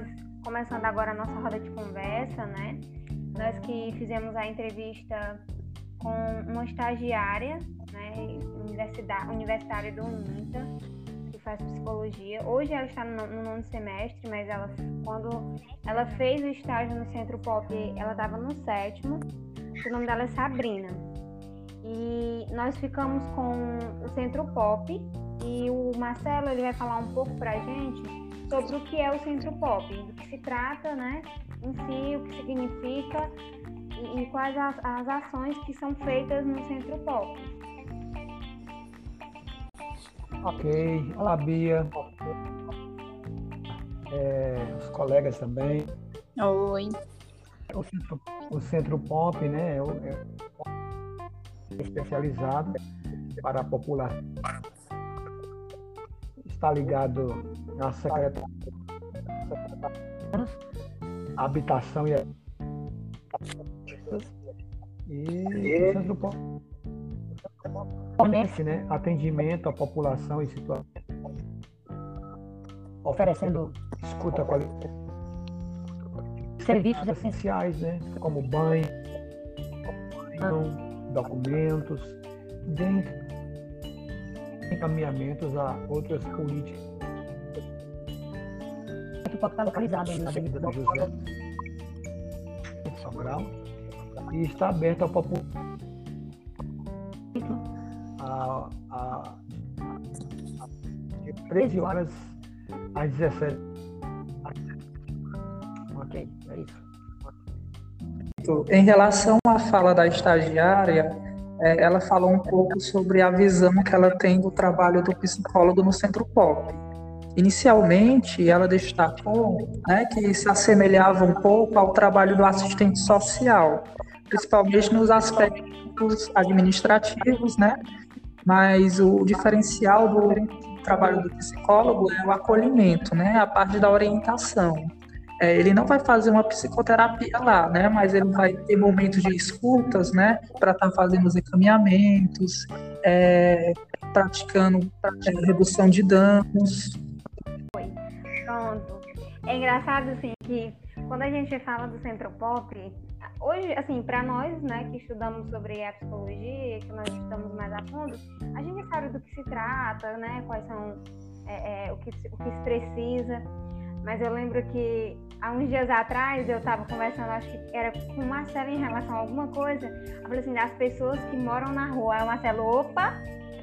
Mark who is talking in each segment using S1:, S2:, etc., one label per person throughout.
S1: nós, começando agora a nossa roda de conversa, né? Nós que fizemos a entrevista com uma estagiária, né, universitária do UNITA, que faz psicologia. Hoje ela está no, no nono semestre, mas ela, quando ela fez o estágio no Centro Pop, ela estava no sétimo. O nome dela é Sabrina. E nós ficamos com o Centro Pop e o Marcelo ele vai falar um pouco para a gente sobre o que é o Centro Pop, do que se trata, né, em si, o que significa e, e quais as, as ações que são feitas no Centro Pop.
S2: Ok, olá Bia, é, os colegas também.
S3: Oi.
S2: O Centro, o centro Pop, né, é, é especializado para a população. Está ligado à Secretaria Habitação e e fornece né, atendimento à população em situação. Oferecendo escuta qualificada serviços essenciais, né, como banho, documentos, dentre encaminhamentos a outras políticas. Pode estar localizado na Avenida do José Sobral e está aberto ao população a, a, de 13 horas às 17. Ok, é isso.
S4: Em relação à fala da estagiária, é, ela falou um pouco sobre a visão que ela tem do trabalho do psicólogo no Centro Pop. Inicialmente, ela destacou né, que se assemelhava um pouco ao trabalho do assistente social, principalmente nos aspectos administrativos, né? Mas o diferencial do trabalho do psicólogo é o acolhimento, né? A parte da orientação. É, ele não vai fazer uma psicoterapia lá, né? Mas ele vai ter momentos de escutas, né? Para estar tá fazendo os encaminhamentos, é, praticando é, redução de danos.
S1: É engraçado, assim, que quando a gente fala do centro pop, hoje, assim, para nós, né, que estudamos sobre a psicologia, que nós estudamos mais a fundo, a gente sabe do que se trata, né, quais são é, é, o, que, o que se precisa. Mas eu lembro que há uns dias atrás eu estava conversando, acho que era com o Marcelo em relação a alguma coisa. Eu falei assim, das pessoas que moram na rua. Aí o Marcelo, opa,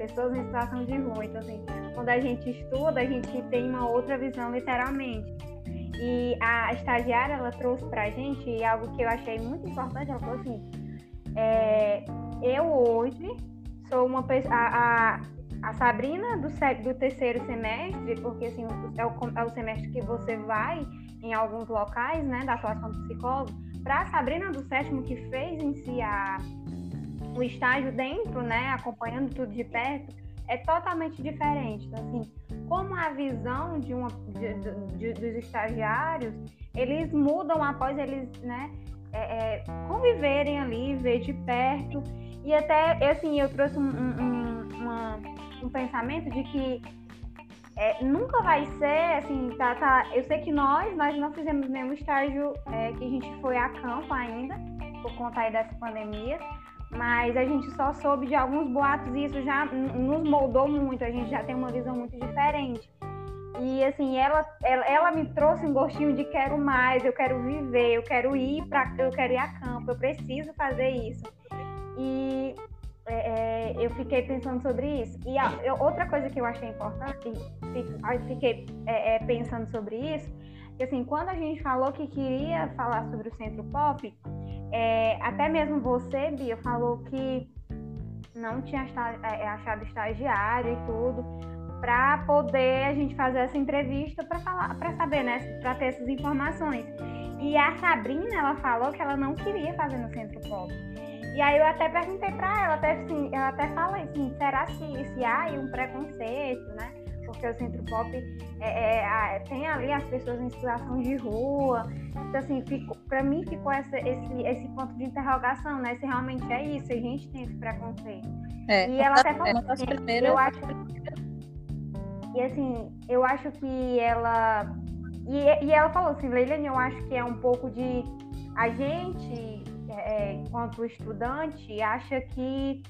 S1: pessoas em situação de rua. Então, assim, quando a gente estuda, a gente tem uma outra visão, literalmente. E a estagiária, ela trouxe pra gente algo que eu achei muito importante. Ela falou assim: é, eu hoje sou uma pessoa. A, a, Sabrina do, do terceiro semestre, porque assim, é o, é o semestre que você vai em alguns locais, né, da atuação do psicólogo, para a Sabrina do sétimo, que fez em si a, o estágio dentro, né, acompanhando tudo de perto, é totalmente diferente. Então, assim, como a visão de uma, de, de, dos estagiários, eles mudam após eles, né, é, é, conviverem ali, ver de perto. E até, assim, eu trouxe um, um, uma, um pensamento de que é, nunca vai ser, assim, tá, tá, eu sei que nós, nós não fizemos nenhum estágio é, que a gente foi a campo ainda, por conta aí dessa pandemia, mas a gente só soube de alguns boatos e isso já nos moldou muito, a gente já tem uma visão muito diferente. E assim, ela, ela, ela me trouxe um gostinho de quero mais, eu quero viver, eu quero ir para eu quero ir a campo, eu preciso fazer isso. E é, é, eu fiquei pensando sobre isso. E a, eu, outra coisa que eu achei importante, fiquei é, é, pensando sobre isso, que assim, quando a gente falou que queria falar sobre o Centro Pop, é, até mesmo você, Bia, falou que não tinha é, achado estagiário e tudo, para poder a gente fazer essa entrevista para para saber, né, para ter essas informações. E a Sabrina, ela falou que ela não queria fazer no Centro Pop. E aí eu até perguntei para ela, até assim, até falei assim, será se, se há um preconceito, né? Porque o Centro Pop é, é, tem ali as pessoas em situação de rua. Então, assim, para mim ficou essa, esse, esse ponto de interrogação, né? Se realmente é isso, a gente tem esse preconceito. É, e ela até falou assim, eu acho E assim, eu acho que ela e, e ela falou assim, Leilene, eu acho que é um pouco de a gente, é, enquanto estudante, acha que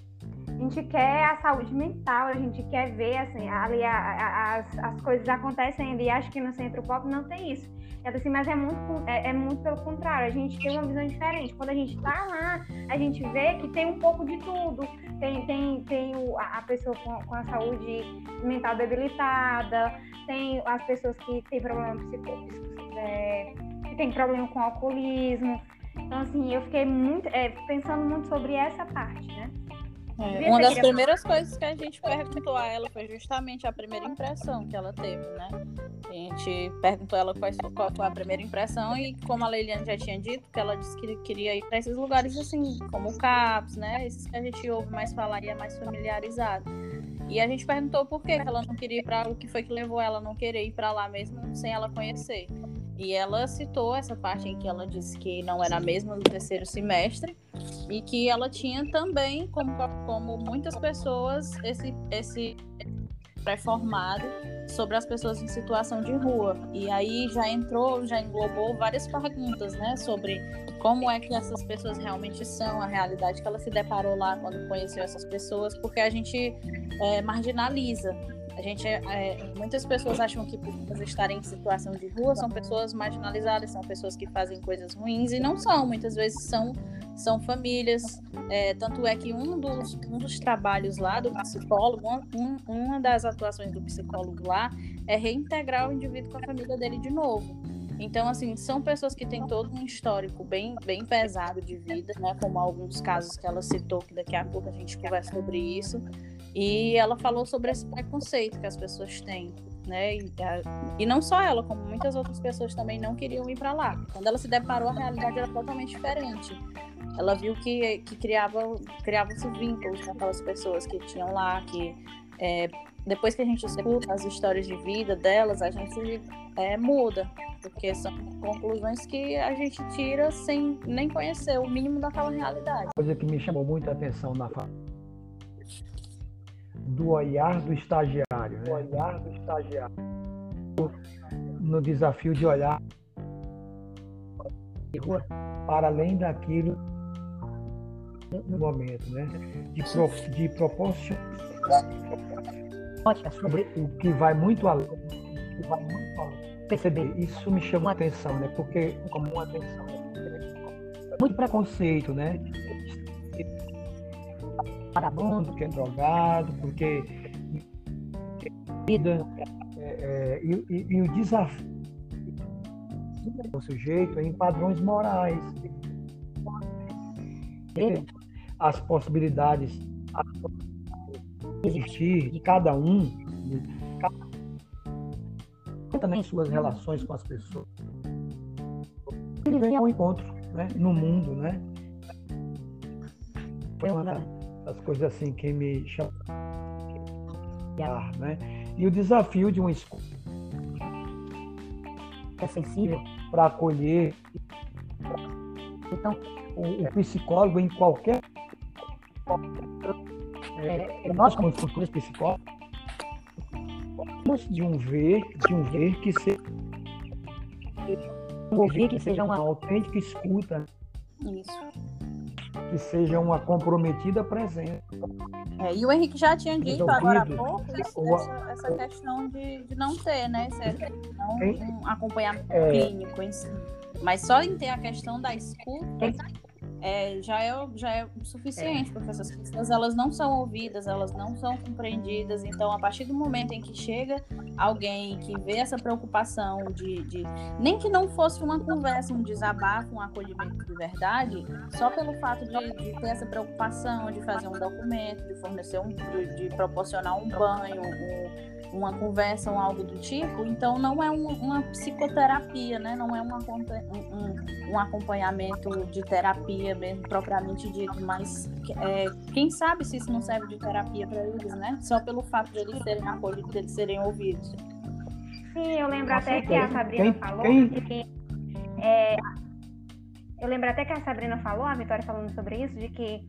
S1: a gente quer a saúde mental, a gente quer ver assim, ali a, a, as, as coisas acontecendo e acho que no centro pop não tem isso. Ela assim, mas é muito, é, é, muito pelo contrário, a gente tem uma visão diferente. Quando a gente está lá, a gente vê que tem um pouco de tudo. Tem, tem, tem o, a pessoa com, com, a saúde mental debilitada, tem as pessoas que têm problema psicológico, é, que tem problema com alcoolismo. Então, assim, eu fiquei muito é, pensando muito sobre essa parte, né?
S3: É, uma das primeiras coisas que a gente perguntou a ela foi justamente a primeira impressão que ela teve, né? A gente perguntou a ela qual, qual foi a primeira impressão e como a Leiliane já tinha dito, que ela disse que queria ir para esses lugares assim, como o CAPS, né? Esses que a gente ouve mais falar e é mais familiarizado. E a gente perguntou por que ela não queria ir para o que foi que levou ela a não querer ir para lá mesmo sem ela conhecer. E ela citou essa parte em que ela disse que não era mesmo do terceiro semestre e que ela tinha também, como, como muitas pessoas, esse, esse pré-formado sobre as pessoas em situação de rua. E aí já entrou, já englobou várias perguntas, né, sobre como é que essas pessoas realmente são, a realidade que ela se deparou lá quando conheceu essas pessoas, porque a gente é, marginaliza a gente, é, é, muitas pessoas acham que por estarem em situação de rua são pessoas marginalizadas, são pessoas que fazem coisas ruins e não são. Muitas vezes são, são famílias. É, tanto é que um dos, um dos trabalhos lá do psicólogo, um, uma das atuações do psicólogo lá é reintegrar o indivíduo com a família dele de novo. Então, assim, são pessoas que têm todo um histórico bem, bem pesado de vida, né? Como alguns casos que ela citou, que daqui a pouco a gente conversa sobre isso. E ela falou sobre esse preconceito que as pessoas têm, né? E, e não só ela, como muitas outras pessoas também não queriam ir para lá. Quando ela se deparou, a realidade era totalmente diferente. Ela viu que, que criava, criavam-se vínculos com aquelas pessoas que tinham lá, que é, depois que a gente escuta as histórias de vida delas, a gente é, muda, porque são conclusões que a gente tira sem nem conhecer o mínimo daquela realidade.
S2: Coisa que me chamou muito a atenção na do olhar do estagiário. Né? olhar do estagiário. No desafio de olhar para além daquilo no momento, né? De, pro, de proporcionar sobre o que vai muito além. Que vai muito além. Perceber, isso me chama a atenção, né? Porque como uma atenção, né? muito preconceito, né? Vagabundo, que é drogado, porque vida. é, é, e, e, e, o desafio do sujeito é em padrões morais. As possibilidades de existir de cada um, também suas relações com as pessoas. Ele. Vem ao encontro né, no mundo, né? É uma as coisas assim que me chamam. Né? E o desafio de uma escola é sensível para acolher. Então, o, o, psicólogo em qualquer. É, é nós, como futuros psicólogos, de um ver, de um ver que seja um ouvir que seja uma autêntica escuta.
S3: Isso
S2: que seja uma comprometida presença.
S3: É, e o Henrique já tinha dito agora há pouco isso, essa, essa, questão de, de não ter, né? Não um acompanhamento é... clínico em si. Mas só em ter a questão da escuta é, já, é, já é suficiente, é. porque essas pessoas elas não são ouvidas, elas não são compreendidas. Então, a partir do momento em que chega alguém que vê essa preocupação de, de nem que não fosse uma conversa, um desabafo, um acolhimento de verdade, só pelo fato de, de ter essa preocupação de fazer um documento, de fornecer um, de, de proporcionar um banho, um, uma conversa ou algo do tipo, então não é um, uma psicoterapia, né? Não é uma, um, um, acompanhamento de terapia mesmo propriamente dito, mas é, quem sabe se isso não serve de terapia para eles, né? Só pelo fato de eles serem acolhidos, de eles serem ouvidos.
S1: Sim, eu lembro até que a Sabrina falou de que é, eu lembro até que a Sabrina falou, a Vitória falando sobre isso, de que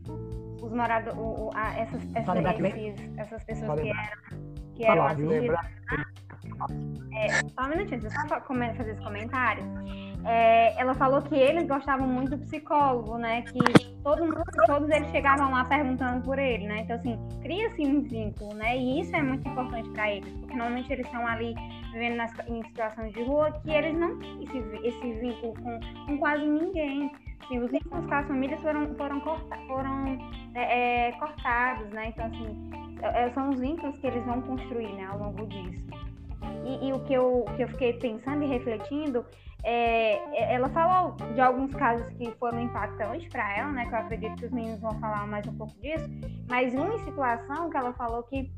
S1: os moradores, essas, essas, esses, essas pessoas que eram que eram assistidos. É, só um minutinho, só fazer esse comentário. É, ela falou que eles gostavam muito do psicólogo, né? Que todo mundo, todos eles chegavam lá perguntando por ele, né? Então, assim, cria-se um vínculo, né? E isso é muito importante para eles, porque normalmente eles estão ali vivendo nas, em situações de rua que eles não têm esse, esse vínculo com, com quase ninguém. Assim, os vínculos com as famílias foram, foram, corta, foram é, é, cortados, né? Então, assim, é, são os vínculos que eles vão construir, né, ao longo disso. E, e o que eu, que eu fiquei pensando e refletindo é, é, ela falou de alguns casos que foram impactantes para ela, né? Que eu acredito que os meninos vão falar mais um pouco disso. Mas uma situação que ela falou que,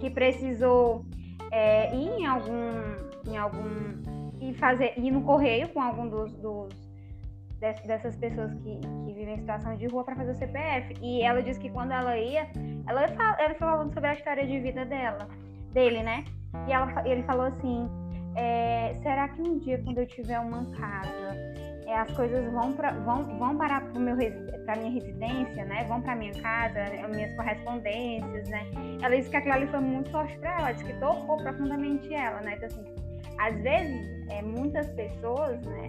S1: que precisou é, ir em algum, em algum e fazer ir no correio com algum dos, dos dessas pessoas que, que vivem em situação de rua para fazer o CPF. E ela disse que quando ela ia, ela, ela falando sobre a história de vida dela, dele, né? E ela, ele falou assim é, será que um dia, quando eu tiver uma casa, é, as coisas vão, pra, vão, vão para a minha residência, né? Vão para minha casa, as minhas correspondências, né? Ela disse que aquilo ali foi muito forte para ela, disse que tocou profundamente ela, né? Então, assim, às vezes, é, muitas pessoas, né?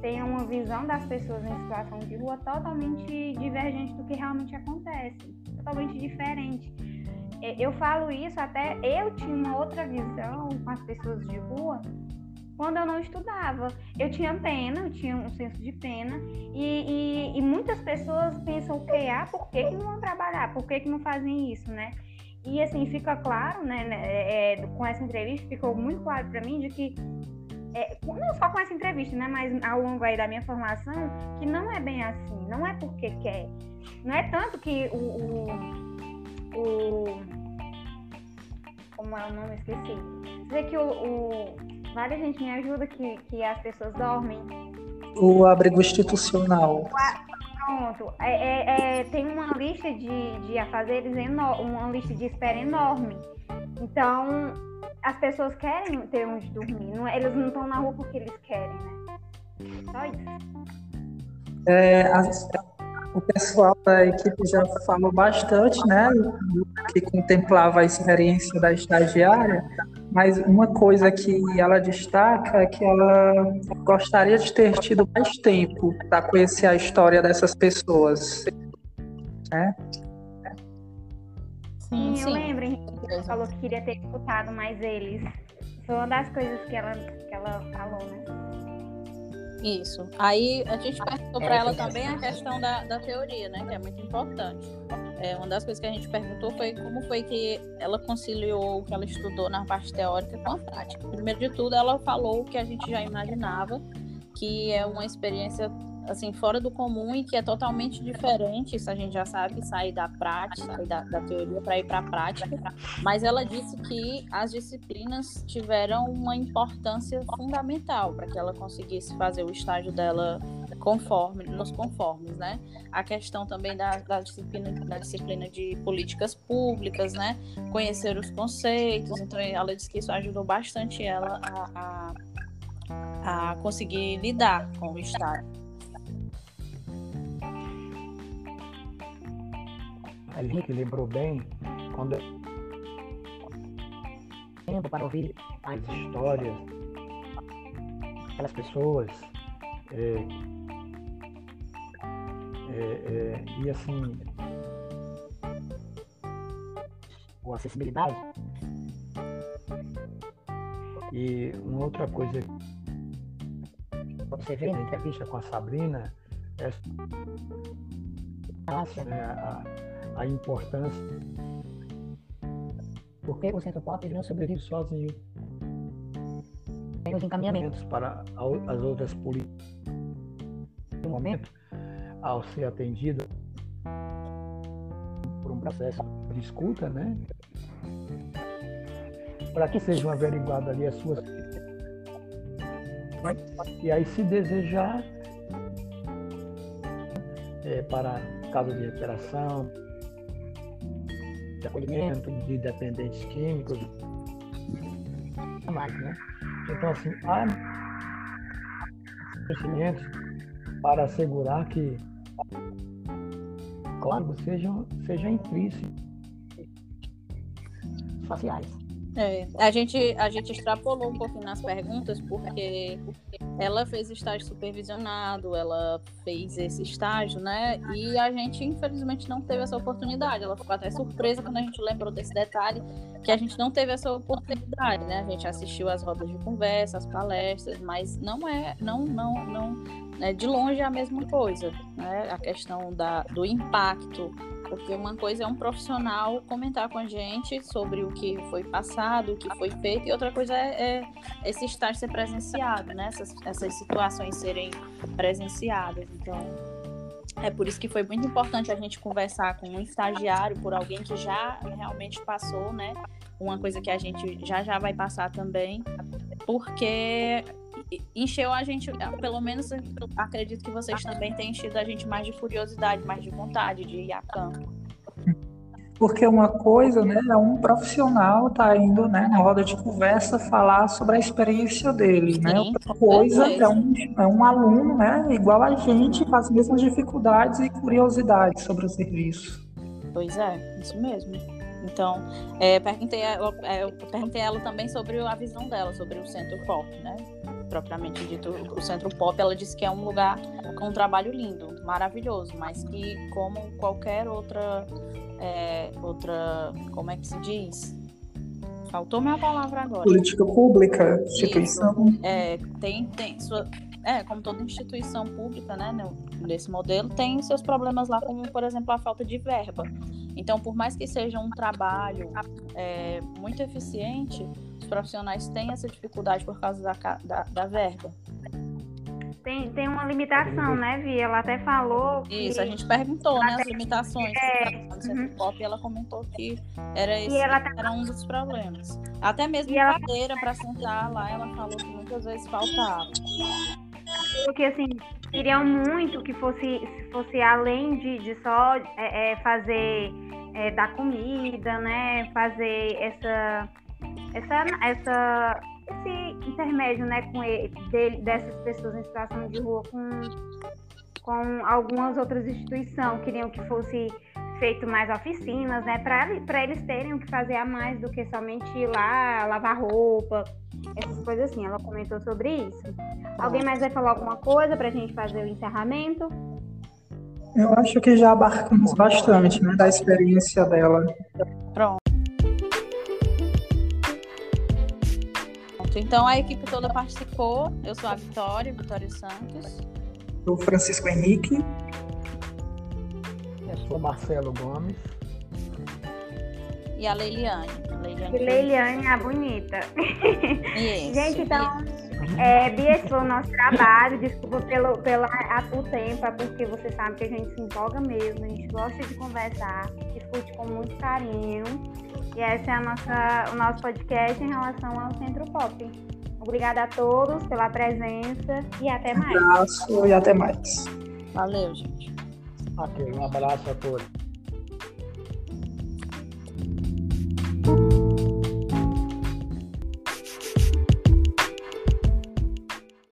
S1: Têm uma visão das pessoas em situação de rua totalmente divergente do que realmente acontece, totalmente diferente. É, eu falo isso até eu tinha uma outra visão com as pessoas de rua quando eu não estudava. Eu tinha pena, eu tinha um senso de pena, e, e, e muitas pessoas pensam o que? Ah, por que, que não vão trabalhar? Por que, que não fazem isso, né? E assim, fica claro, né, né é, é com essa entrevista, ficou muito claro para mim de que, é, não só com essa entrevista, né, mas ao longo aí da minha formação, que não é bem assim, não é porque quer. Não é tanto que o, o o. Como é o nome? Esqueci. Dizer que o. o várias gente me ajuda que, que as pessoas dormem.
S4: O abrigo institucional.
S1: Pronto. É, é, é, tem uma lista de, de afazeres enorme, uma lista de espera enorme. Então, as pessoas querem ter onde dormir. Não, é, eles não estão na rua porque eles querem, né? Só isso.
S4: É, as, o pessoal da equipe já falou bastante, né, que contemplava a experiência da estagiária, mas uma coisa que ela destaca é que ela gostaria de ter tido mais tempo para conhecer a história dessas pessoas. Né?
S1: Sim, sim, eu lembro, Henrique, falou que queria ter escutado mais eles. Foi uma das coisas que ela, que ela falou, né?
S3: Isso. Aí a gente perguntou para ela também a questão da, da teoria, né? Que é muito importante. É, uma das coisas que a gente perguntou foi como foi que ela conciliou o que ela estudou na parte teórica com a prática. Primeiro de tudo, ela falou o que a gente já imaginava, que é uma experiência assim fora do comum e que é totalmente diferente, isso a gente já sabe, sair da prática, da, da teoria para ir para a prática. Mas ela disse que as disciplinas tiveram uma importância fundamental para que ela conseguisse fazer o estágio dela conforme, nos conformes, né? A questão também da, da, disciplina, da disciplina de políticas públicas, né? Conhecer os conceitos. Então, ela disse que isso ajudou bastante ela a, a, a conseguir lidar com o estágio.
S2: Gente lembrou bem quando tempo para ouvir as histórias daquelas pessoas é, é, é, e assim a acessibilidade. E uma outra coisa você vê na entrevista com a Sabrina é né, a, a importância. Porque o Centro Pop não sobrevive sozinho. Tem os encaminhamentos para as outras políticas. No momento, ao ser atendido por um processo de escuta, né? Para que sejam averiguadas ali as suas. E aí, se desejar, é, para caso de recuperação, acolhimento de dependentes químicos, mais, né? Então, assim, há investimentos para assegurar que, claro, seja, seja intrínseco faciais.
S3: É, a, gente, a gente extrapolou um pouquinho nas perguntas, porque ela fez estágio supervisionado, ela fez esse estágio, né? E a gente, infelizmente, não teve essa oportunidade. Ela ficou até surpresa quando a gente lembrou desse detalhe, que a gente não teve essa oportunidade, né? A gente assistiu às rodas de conversa, às palestras, mas não é, não, não, não, é de longe é a mesma coisa, né? A questão da, do impacto porque uma coisa é um profissional comentar com a gente sobre o que foi passado, o que foi feito, e outra coisa é, é esse estar ser presenciado, né? Essas, essas situações serem presenciadas. Então, é por isso que foi muito importante a gente conversar com um estagiário, por alguém que já realmente passou, né? Uma coisa que a gente já já vai passar também, porque encheu a gente, pelo menos acredito que vocês também têm enchido a gente mais de curiosidade, mais de vontade de ir a campo.
S4: Porque uma coisa, né, é um profissional tá indo, né, na roda de conversa falar sobre a experiência dele, né? Sim, né? Outra coisa é um, é um aluno, né, igual a gente, com as mesmas dificuldades e curiosidades sobre o serviço.
S3: Pois é, isso mesmo. Então, é, perguntei, eu, é, perguntei a ela também sobre a visão dela, sobre o Centro Pop, né? propriamente dito, o Centro Pop, ela disse que é um lugar com um trabalho lindo, maravilhoso, mas que como qualquer outra, é, outra, como é que se diz? Faltou minha palavra agora.
S4: Política pública, instituição.
S3: Isso, é, tem, tem sua, é, como toda instituição pública, né, nesse modelo, tem seus problemas lá, como, por exemplo, a falta de verba. Então, por mais que seja um trabalho é, muito eficiente, profissionais têm essa dificuldade por causa da, da, da verba.
S1: Tem, tem uma limitação, né, Vi? Ela até falou.
S3: Que... Isso, a gente perguntou, né, as limitações é... do uhum. pop e ela comentou que era, esse, tá... era um dos problemas. Até mesmo ela... cadeira para sentar lá, ela falou que muitas vezes faltava.
S1: Porque, assim, queriam muito que fosse, fosse além de, de só é, é, fazer, é, dar comida, né, fazer essa essa, essa, esse intermédio né, com ele, dessas pessoas em situação de rua com, com algumas outras instituições. Queriam que fosse feito mais oficinas, né? Para eles terem o que fazer a mais do que somente ir lá, lavar roupa, essas coisas assim. Ela comentou sobre isso. Alguém mais vai falar alguma coisa para a gente fazer o encerramento?
S4: Eu acho que já abarcamos bastante, né, da experiência dela.
S3: Pronto. Então a equipe toda participou. Eu sou a Vitória, Vitória Santos.
S4: Sou Francisco Henrique.
S2: Sou Marcelo Gomes.
S3: E a Leiliane.
S1: Leiliane, Leiliane a bonita. Isso, Gente, então, é, Bia, esse foi o nosso trabalho. Desculpa pelo, pelo a, o tempo, é porque você sabe que a gente se empolga mesmo, a gente gosta de conversar, discute com muito carinho. E esse é a nossa, o nosso podcast em relação ao Centro Pop. Obrigada a todos pela presença e até mais.
S4: Um abraço e até mais.
S3: Valeu, gente.
S2: Ok, um abraço a todos.